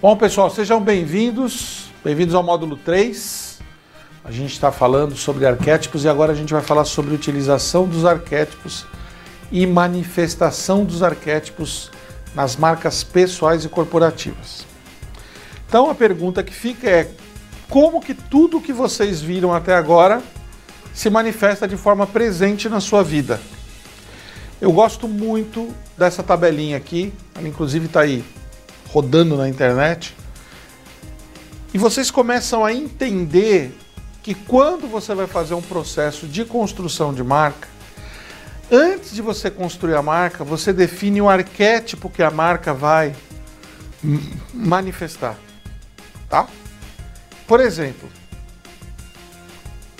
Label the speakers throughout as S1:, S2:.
S1: Bom, pessoal, sejam bem-vindos. Bem-vindos ao módulo 3. A gente está falando sobre arquétipos e agora a gente vai falar sobre utilização dos arquétipos e manifestação dos arquétipos nas marcas pessoais e corporativas. Então a pergunta que fica é: como que tudo que vocês viram até agora se manifesta de forma presente na sua vida? Eu gosto muito dessa tabelinha aqui, ela inclusive está aí rodando na internet. E vocês começam a entender que quando você vai fazer um processo de construção de marca, antes de você construir a marca, você define o arquétipo que a marca vai manifestar, tá? Por exemplo,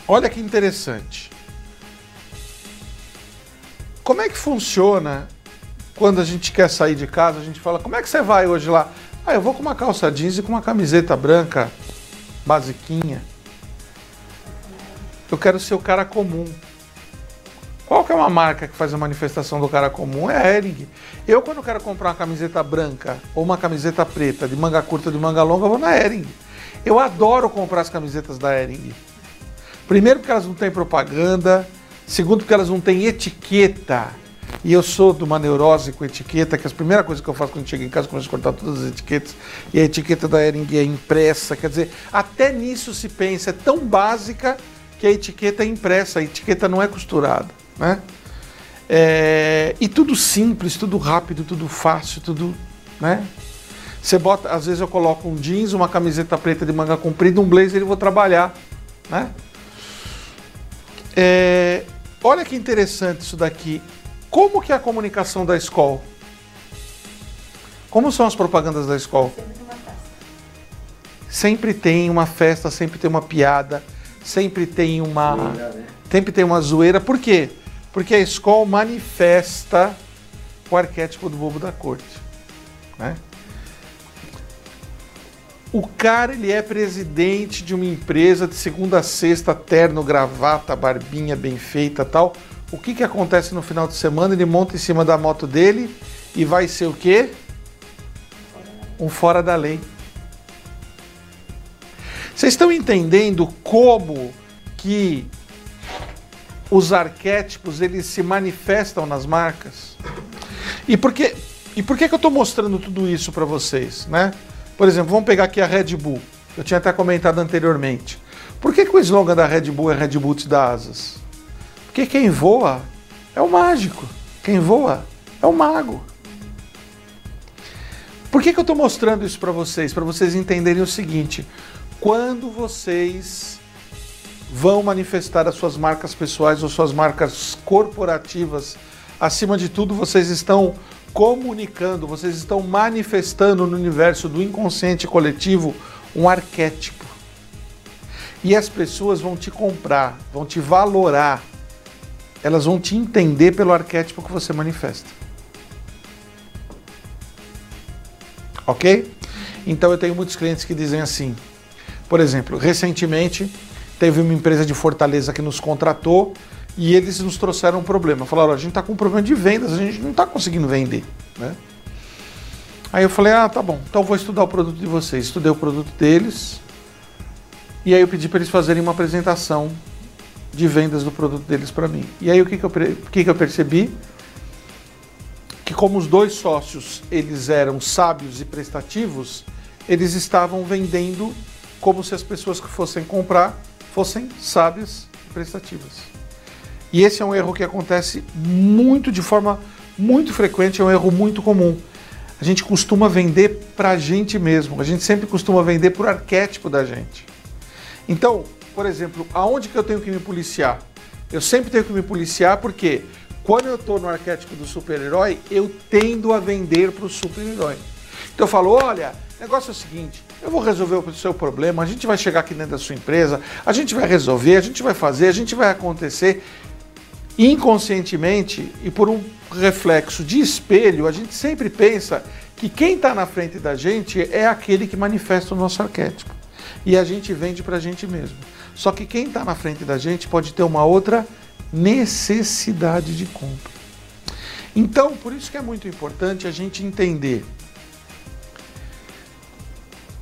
S1: olha que interessante. Como é que funciona quando a gente quer sair de casa? A gente fala: "Como é que você vai hoje lá?" Ah, eu vou com uma calça jeans e com uma camiseta branca basiquinha. Eu quero ser o cara comum. Qual que é uma marca que faz a manifestação do cara comum? É a Ering. Eu, quando quero comprar uma camiseta branca ou uma camiseta preta, de manga curta, de manga longa, vou na Ering. Eu adoro comprar as camisetas da Ering. Primeiro, porque elas não têm propaganda. Segundo, porque elas não têm etiqueta. E eu sou de uma neurose com etiqueta, que a primeira coisa que eu faço quando chego em casa é começo a cortar todas as etiquetas. E a etiqueta da Ering é impressa. Quer dizer, até nisso se pensa. É tão básica que a etiqueta é impressa, a etiqueta não é costurada. Né? É, e tudo simples, tudo rápido, tudo fácil, tudo. Né? Você bota, às vezes eu coloco um jeans, uma camiseta preta de manga comprida, um blazer e vou trabalhar. Né? É, olha que interessante isso daqui. Como que é a comunicação da escola? Como são as propagandas da escola? Sempre tem uma festa, sempre tem uma piada, sempre tem uma, né? sempre tem uma zoeira. Por quê? Porque a escola manifesta o arquétipo do bobo da corte, né? O cara ele é presidente de uma empresa de segunda a sexta, terno, gravata, barbinha bem feita, tal. O que que acontece no final de semana? Ele monta em cima da moto dele e vai ser o quê? Um fora da lei. Vocês estão entendendo como que os arquétipos eles se manifestam nas marcas? E por que, e por que, que eu estou mostrando tudo isso para vocês? Né? Por exemplo, vamos pegar aqui a Red Bull. Eu tinha até comentado anteriormente. Por que, que o slogan da Red Bull é Red Bull te dá asas? Porque quem voa é o mágico. Quem voa é o mago. Por que, que eu estou mostrando isso para vocês? Para vocês entenderem o seguinte: quando vocês vão manifestar as suas marcas pessoais ou suas marcas corporativas, acima de tudo, vocês estão comunicando, vocês estão manifestando no universo do inconsciente coletivo um arquétipo. E as pessoas vão te comprar, vão te valorar, elas vão te entender pelo arquétipo que você manifesta. Ok? Então eu tenho muitos clientes que dizem assim, por exemplo, recentemente teve uma empresa de Fortaleza que nos contratou e eles nos trouxeram um problema. Falaram, a gente está com um problema de vendas, a gente não está conseguindo vender. Né? Aí eu falei, ah, tá bom, então vou estudar o produto de vocês. Estudei o produto deles e aí eu pedi para eles fazerem uma apresentação de vendas do produto deles para mim. E aí o que, que, eu, que, que eu percebi? Que como os dois sócios eles eram sábios e prestativos, eles estavam vendendo como se as pessoas que fossem comprar fossem sábias e prestativas. E esse é um erro que acontece muito, de forma muito frequente, é um erro muito comum. A gente costuma vender para a gente mesmo, a gente sempre costuma vender por arquétipo da gente. Então, por exemplo, aonde que eu tenho que me policiar? Eu sempre tenho que me policiar porque quando eu estou no arquétipo do super-herói, eu tendo a vender para o super-herói. Então eu falo, olha, o negócio é o seguinte, eu vou resolver o seu problema, a gente vai chegar aqui dentro da sua empresa, a gente vai resolver, a gente vai fazer, a gente vai acontecer inconscientemente e por um reflexo de espelho, a gente sempre pensa que quem está na frente da gente é aquele que manifesta o nosso arquétipo. E a gente vende para a gente mesmo. Só que quem está na frente da gente pode ter uma outra necessidade de compra. Então, por isso que é muito importante a gente entender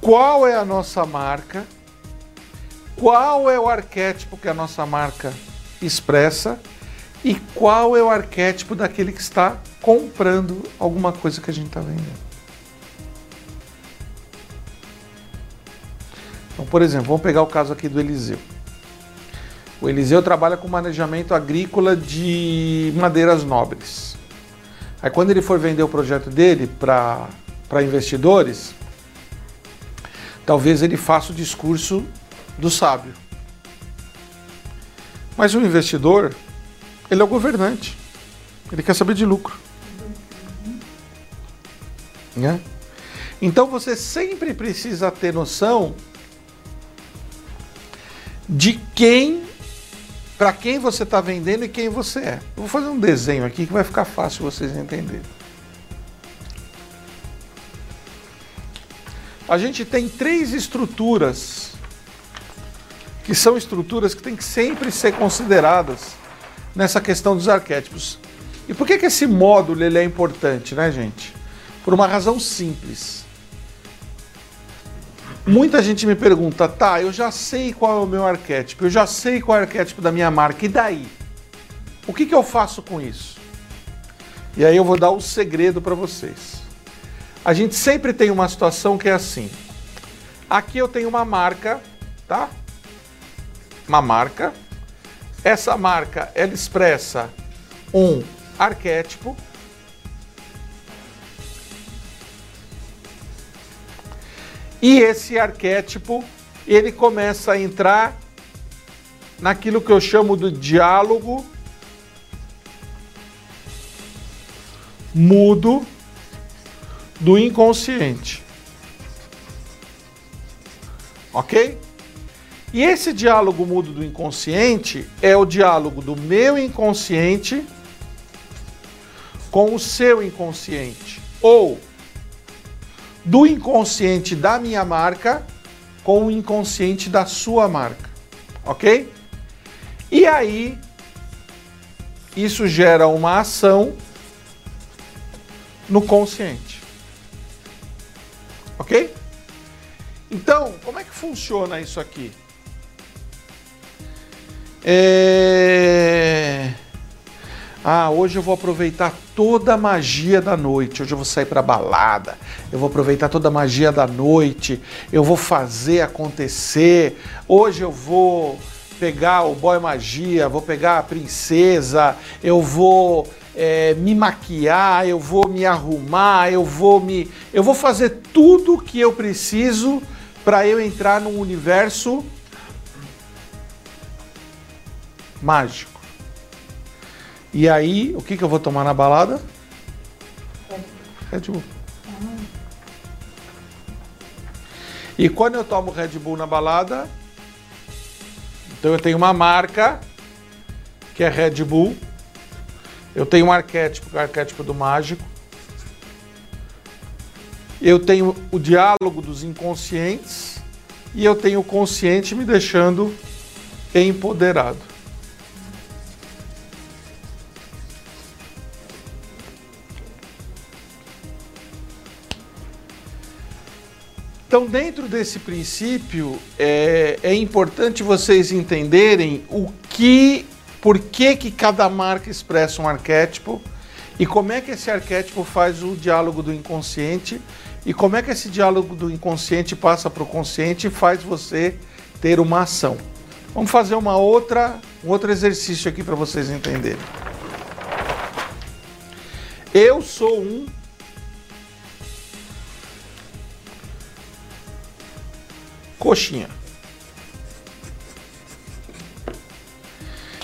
S1: qual é a nossa marca, qual é o arquétipo que a nossa marca expressa e qual é o arquétipo daquele que está comprando alguma coisa que a gente está vendendo. Então, por exemplo, vamos pegar o caso aqui do Eliseu. O Eliseu trabalha com manejamento agrícola de madeiras nobres. Aí, quando ele for vender o projeto dele para investidores, talvez ele faça o discurso do sábio. Mas o investidor, ele é o governante. Ele quer saber de lucro. Né? Então você sempre precisa ter noção de quem, para quem você está vendendo e quem você é. Eu vou fazer um desenho aqui que vai ficar fácil vocês entenderem. A gente tem três estruturas que são estruturas que têm que sempre ser consideradas nessa questão dos arquétipos. E por que, que esse módulo ele é importante, né, gente? Por uma razão simples. Muita gente me pergunta, tá, eu já sei qual é o meu arquétipo, eu já sei qual é o arquétipo da minha marca, e daí? O que, que eu faço com isso? E aí eu vou dar o um segredo para vocês. A gente sempre tem uma situação que é assim. Aqui eu tenho uma marca, tá? Uma marca. Essa marca, ela expressa um arquétipo E esse arquétipo, ele começa a entrar naquilo que eu chamo do diálogo mudo do inconsciente. Ok? E esse diálogo mudo do inconsciente é o diálogo do meu inconsciente com o seu inconsciente. Ou do inconsciente da minha marca com o inconsciente da sua marca, ok? E aí, isso gera uma ação no consciente, ok? Então, como é que funciona isso aqui? É... Ah, hoje eu vou aproveitar toda a magia da noite. Hoje eu vou sair para balada. Eu vou aproveitar toda a magia da noite. Eu vou fazer acontecer. Hoje eu vou pegar o boy magia, vou pegar a princesa. Eu vou é, me maquiar. Eu vou me arrumar. Eu vou me, eu vou fazer tudo o que eu preciso para eu entrar num universo mágico. E aí, o que, que eu vou tomar na balada? Red Bull. E quando eu tomo Red Bull na balada, então eu tenho uma marca que é Red Bull. Eu tenho um arquétipo, que é o arquétipo do mágico. Eu tenho o diálogo dos inconscientes e eu tenho o consciente me deixando empoderado. Então, dentro desse princípio, é, é importante vocês entenderem o que, por que, que cada marca expressa um arquétipo e como é que esse arquétipo faz o diálogo do inconsciente e como é que esse diálogo do inconsciente passa para o consciente e faz você ter uma ação. Vamos fazer uma outra, um outro exercício aqui para vocês entenderem. Eu sou um coxinha.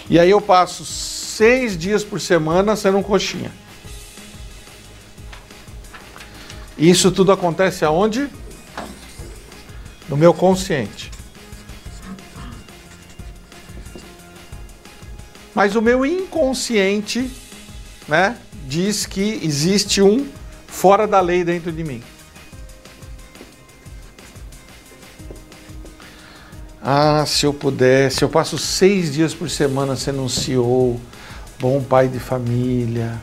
S1: E aí eu passo seis dias por semana sendo um coxinha. Isso tudo acontece aonde? No meu consciente. Mas o meu inconsciente, né, diz que existe um fora da lei dentro de mim. Ah, se eu pudesse, eu passo seis dias por semana sendo um CEO, bom pai de família,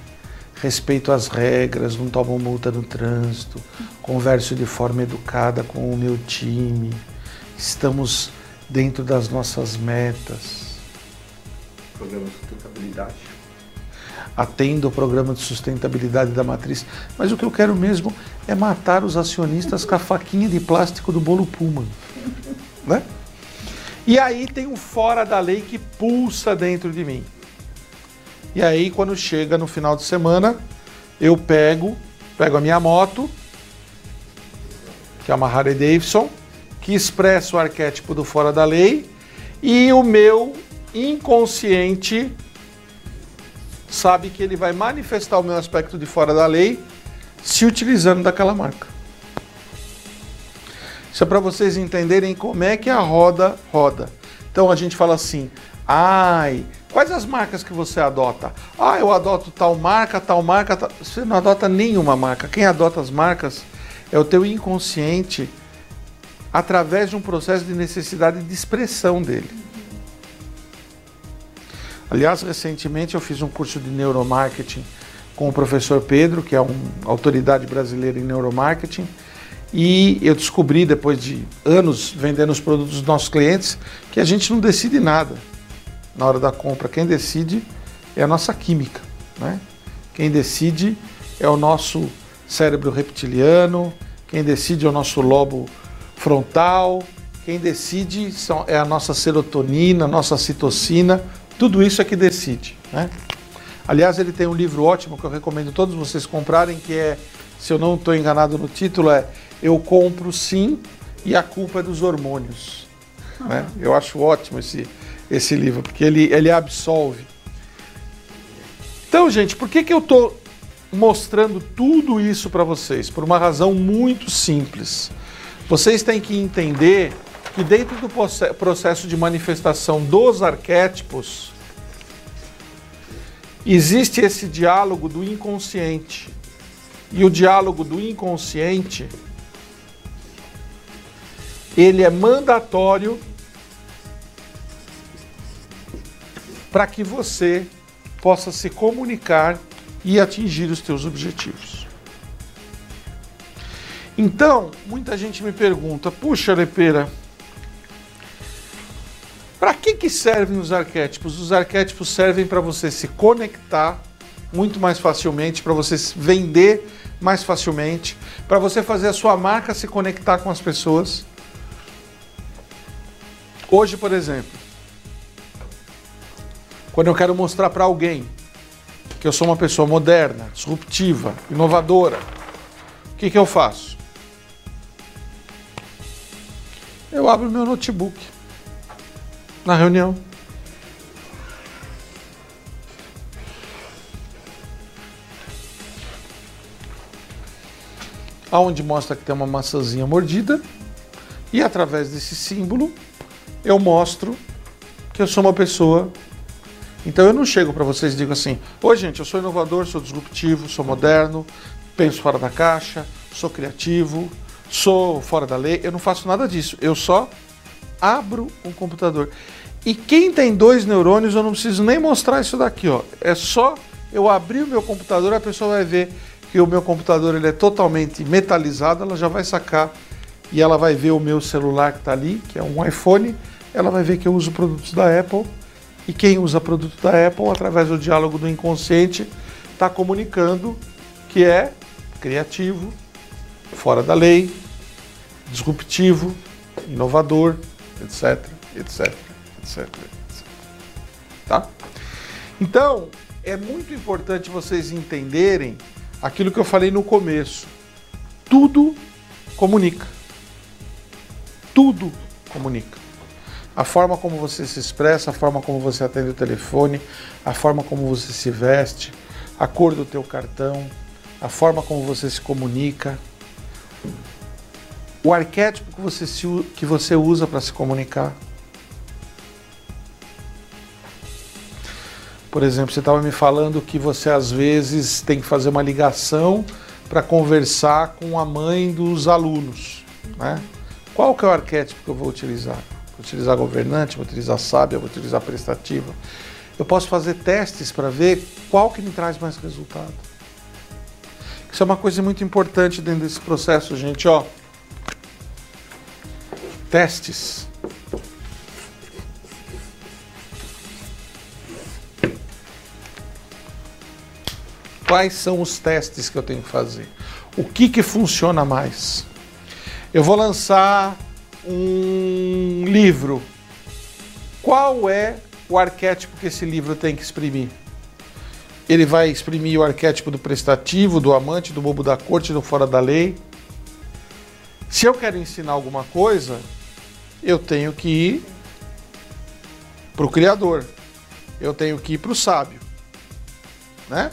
S1: respeito às regras, não tomo multa no trânsito, converso de forma educada com o meu time, estamos dentro das nossas metas.
S2: Programa de sustentabilidade.
S1: Atendo o programa de sustentabilidade da matriz, mas o que eu quero mesmo é matar os acionistas com a faquinha de plástico do bolo Puma. Né? E aí tem um fora da lei que pulsa dentro de mim. E aí, quando chega no final de semana, eu pego, pego a minha moto, que é uma Harley Davidson, que expressa o arquétipo do fora da lei, e o meu inconsciente sabe que ele vai manifestar o meu aspecto de fora da lei se utilizando daquela marca. Isso é para vocês entenderem como é que a roda roda. Então a gente fala assim: ai, Quais as marcas que você adota? Ah, eu adoto tal marca, tal marca. Tal... Você não adota nenhuma marca. Quem adota as marcas é o teu inconsciente através de um processo de necessidade de expressão dele. Aliás, recentemente eu fiz um curso de neuromarketing com o professor Pedro, que é uma autoridade brasileira em neuromarketing, e eu descobri, depois de anos vendendo os produtos dos nossos clientes, que a gente não decide nada na hora da compra. Quem decide é a nossa química. Né? Quem decide é o nosso cérebro reptiliano, quem decide é o nosso lobo frontal, quem decide são, é a nossa serotonina, nossa citocina, tudo isso é que decide. Né? Aliás, ele tem um livro ótimo que eu recomendo todos vocês comprarem, que é, se eu não estou enganado no título, é Eu Compro Sim e a Culpa é dos Hormônios. Né? Eu acho ótimo esse, esse livro, porque ele, ele absolve. Então, gente, por que, que eu estou mostrando tudo isso para vocês? Por uma razão muito simples. Vocês têm que entender que dentro do processo de manifestação dos arquétipos, existe esse diálogo do inconsciente. E o diálogo do inconsciente, ele é mandatório para que você possa se comunicar e atingir os teus objetivos. Então, muita gente me pergunta: puxa, Lepeira, para que, que servem os arquétipos? Os arquétipos servem para você se conectar muito mais facilmente, para você vender mais facilmente, para você fazer a sua marca se conectar com as pessoas. Hoje, por exemplo, quando eu quero mostrar para alguém que eu sou uma pessoa moderna, disruptiva, inovadora, o que, que eu faço? Eu abro meu notebook na reunião. Aonde mostra que tem uma maçãzinha mordida e através desse símbolo eu mostro que eu sou uma pessoa então eu não chego para vocês e digo assim: oi, gente, eu sou inovador, sou disruptivo, sou moderno, penso fora da caixa, sou criativo, sou fora da lei. Eu não faço nada disso. Eu só abro um computador. E quem tem dois neurônios, eu não preciso nem mostrar isso daqui, ó. É só eu abrir o meu computador, a pessoa vai ver que o meu computador ele é totalmente metalizado, ela já vai sacar e ela vai ver o meu celular que está ali, que é um iPhone, ela vai ver que eu uso produtos da Apple e quem usa produto da Apple, através do diálogo do inconsciente, está comunicando que é criativo, fora da lei, disruptivo, inovador, etc, etc, etc, etc. Tá? Então, é muito importante vocês entenderem aquilo que eu falei no começo. Tudo comunica. Tudo comunica a forma como você se expressa, a forma como você atende o telefone, a forma como você se veste, a cor do teu cartão, a forma como você se comunica, o arquétipo que você, se, que você usa para se comunicar. Por exemplo, você estava me falando que você às vezes tem que fazer uma ligação para conversar com a mãe dos alunos. Né? Qual que é o arquétipo que eu vou utilizar? vou utilizar governante, vou utilizar sábia, vou utilizar prestativa. Eu posso fazer testes para ver qual que me traz mais resultado. Isso é uma coisa muito importante dentro desse processo, gente, ó. Testes. Quais são os testes que eu tenho que fazer? O que que funciona mais? Eu vou lançar um livro. Qual é o arquétipo que esse livro tem que exprimir? Ele vai exprimir o arquétipo do prestativo, do amante, do bobo da corte, do fora da lei. Se eu quero ensinar alguma coisa, eu tenho que ir para o Criador. Eu tenho que ir para o sábio. Né?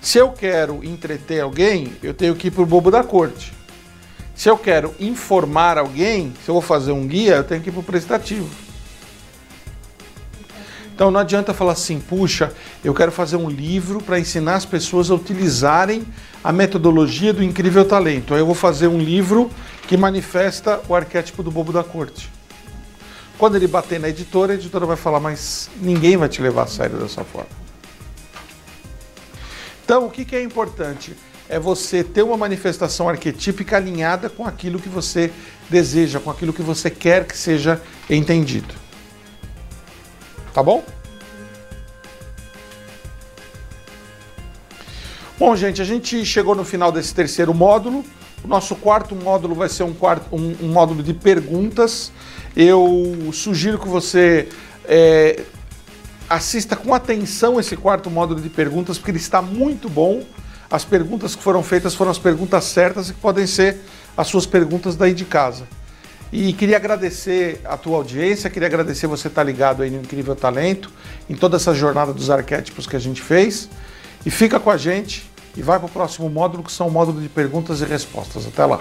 S1: Se eu quero entreter alguém, eu tenho que ir para o bobo da corte. Se eu quero informar alguém, se eu vou fazer um guia, eu tenho que ir para o prestativo. Então não adianta falar assim, puxa, eu quero fazer um livro para ensinar as pessoas a utilizarem a metodologia do incrível talento. Aí eu vou fazer um livro que manifesta o arquétipo do bobo da corte. Quando ele bater na editora, a editora vai falar, mas ninguém vai te levar a sério dessa forma. Então, o que, que é importante? É você ter uma manifestação arquetípica alinhada com aquilo que você deseja, com aquilo que você quer que seja entendido. Tá bom? Bom, gente, a gente chegou no final desse terceiro módulo. O nosso quarto módulo vai ser um, quarto, um, um módulo de perguntas. Eu sugiro que você é, assista com atenção esse quarto módulo de perguntas, porque ele está muito bom. As perguntas que foram feitas foram as perguntas certas e que podem ser as suas perguntas daí de casa. E queria agradecer a tua audiência, queria agradecer você estar ligado aí no Incrível Talento, em toda essa jornada dos arquétipos que a gente fez. E fica com a gente e vai para o próximo módulo, que são o módulo de perguntas e respostas. Até lá!